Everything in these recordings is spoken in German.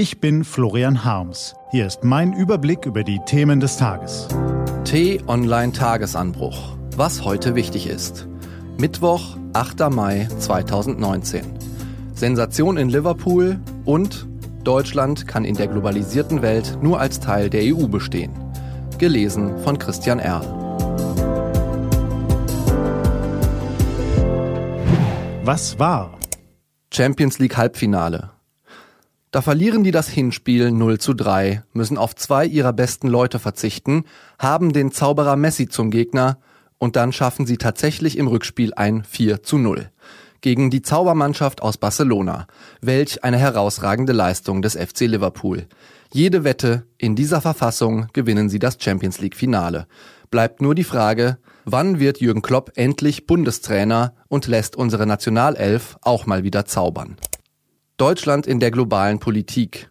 Ich bin Florian Harms. Hier ist mein Überblick über die Themen des Tages. T-Online Tagesanbruch. Was heute wichtig ist. Mittwoch, 8. Mai 2019. Sensation in Liverpool und Deutschland kann in der globalisierten Welt nur als Teil der EU bestehen. Gelesen von Christian Erl. Was war? Champions League Halbfinale. Da verlieren die das Hinspiel 0 zu 3, müssen auf zwei ihrer besten Leute verzichten, haben den Zauberer Messi zum Gegner und dann schaffen sie tatsächlich im Rückspiel ein 4 zu 0. Gegen die Zaubermannschaft aus Barcelona. Welch eine herausragende Leistung des FC Liverpool. Jede Wette, in dieser Verfassung gewinnen sie das Champions League Finale. Bleibt nur die Frage, wann wird Jürgen Klopp endlich Bundestrainer und lässt unsere Nationalelf auch mal wieder zaubern. Deutschland in der globalen Politik.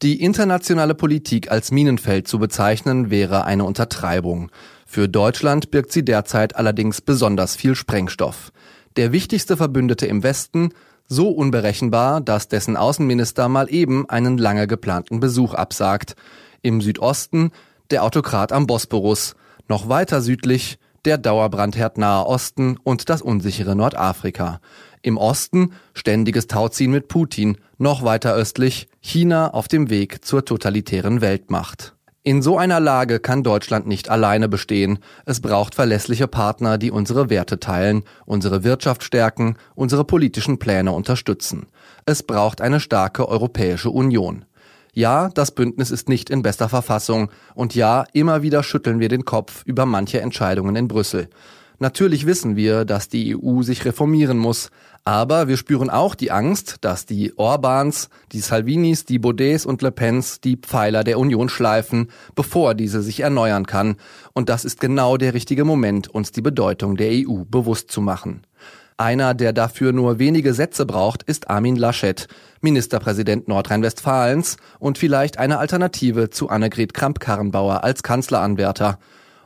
Die internationale Politik als Minenfeld zu bezeichnen, wäre eine Untertreibung. Für Deutschland birgt sie derzeit allerdings besonders viel Sprengstoff. Der wichtigste Verbündete im Westen, so unberechenbar, dass dessen Außenminister mal eben einen lange geplanten Besuch absagt. Im Südosten der Autokrat am Bosporus, noch weiter südlich der Dauerbrandherd Nahe Osten und das unsichere Nordafrika. Im Osten ständiges Tauziehen mit Putin, noch weiter östlich China auf dem Weg zur totalitären Weltmacht. In so einer Lage kann Deutschland nicht alleine bestehen. Es braucht verlässliche Partner, die unsere Werte teilen, unsere Wirtschaft stärken, unsere politischen Pläne unterstützen. Es braucht eine starke Europäische Union. Ja, das Bündnis ist nicht in bester Verfassung und ja, immer wieder schütteln wir den Kopf über manche Entscheidungen in Brüssel. Natürlich wissen wir, dass die EU sich reformieren muss, aber wir spüren auch die Angst, dass die Orbans, die Salvinis, die Baudets und Le Pens die Pfeiler der Union schleifen, bevor diese sich erneuern kann. Und das ist genau der richtige Moment, uns die Bedeutung der EU bewusst zu machen. Einer, der dafür nur wenige Sätze braucht, ist Armin Laschet, Ministerpräsident Nordrhein-Westfalens und vielleicht eine Alternative zu Annegret Kramp-Karrenbauer als Kanzleranwärter.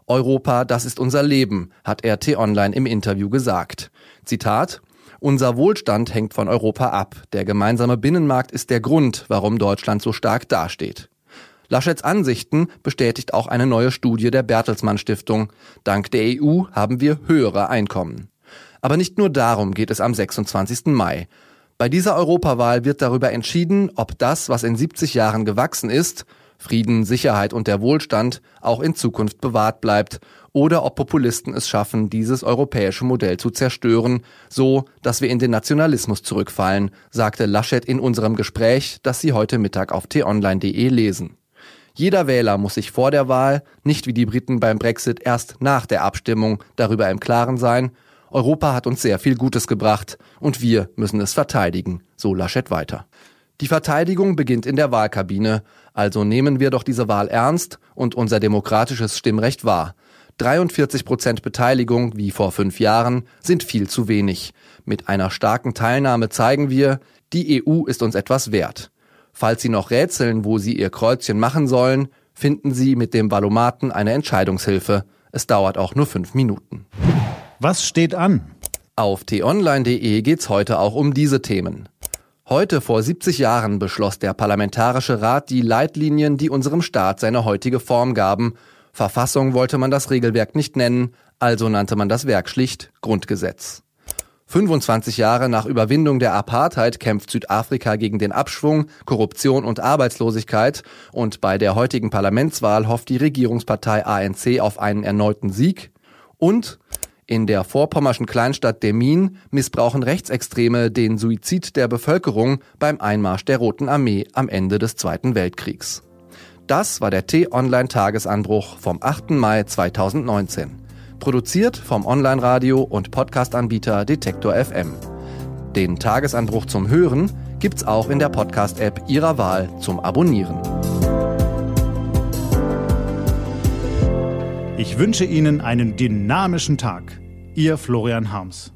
Europa, das ist unser Leben, hat er T-Online im Interview gesagt. Zitat unser Wohlstand hängt von Europa ab. Der gemeinsame Binnenmarkt ist der Grund, warum Deutschland so stark dasteht. Laschets Ansichten bestätigt auch eine neue Studie der Bertelsmann Stiftung. Dank der EU haben wir höhere Einkommen. Aber nicht nur darum geht es am 26. Mai. Bei dieser Europawahl wird darüber entschieden, ob das, was in 70 Jahren gewachsen ist, Frieden, Sicherheit und der Wohlstand auch in Zukunft bewahrt bleibt oder ob Populisten es schaffen, dieses europäische Modell zu zerstören, so dass wir in den Nationalismus zurückfallen, sagte Laschet in unserem Gespräch, das Sie heute Mittag auf t-online.de lesen. Jeder Wähler muss sich vor der Wahl, nicht wie die Briten beim Brexit erst nach der Abstimmung, darüber im Klaren sein, Europa hat uns sehr viel Gutes gebracht und wir müssen es verteidigen, so Laschet weiter. Die Verteidigung beginnt in der Wahlkabine, also nehmen wir doch diese Wahl ernst und unser demokratisches Stimmrecht wahr. 43 Prozent Beteiligung, wie vor fünf Jahren, sind viel zu wenig. Mit einer starken Teilnahme zeigen wir, die EU ist uns etwas wert. Falls Sie noch rätseln, wo Sie Ihr Kreuzchen machen sollen, finden Sie mit dem Valomaten eine Entscheidungshilfe. Es dauert auch nur fünf Minuten. Was steht an? Auf t-online.de geht's heute auch um diese Themen. Heute vor 70 Jahren beschloss der Parlamentarische Rat die Leitlinien, die unserem Staat seine heutige Form gaben. Verfassung wollte man das Regelwerk nicht nennen, also nannte man das Werk schlicht Grundgesetz. 25 Jahre nach Überwindung der Apartheid kämpft Südafrika gegen den Abschwung, Korruption und Arbeitslosigkeit und bei der heutigen Parlamentswahl hofft die Regierungspartei ANC auf einen erneuten Sieg und in der vorpommerschen Kleinstadt Demmin missbrauchen Rechtsextreme den Suizid der Bevölkerung beim Einmarsch der Roten Armee am Ende des Zweiten Weltkriegs. Das war der T-Online-Tagesanbruch vom 8. Mai 2019. Produziert vom Online-Radio und Podcast-Anbieter Detektor FM. Den Tagesanbruch zum Hören gibt's auch in der Podcast-App Ihrer Wahl zum Abonnieren. Ich wünsche Ihnen einen dynamischen Tag. Ihr Florian Harms.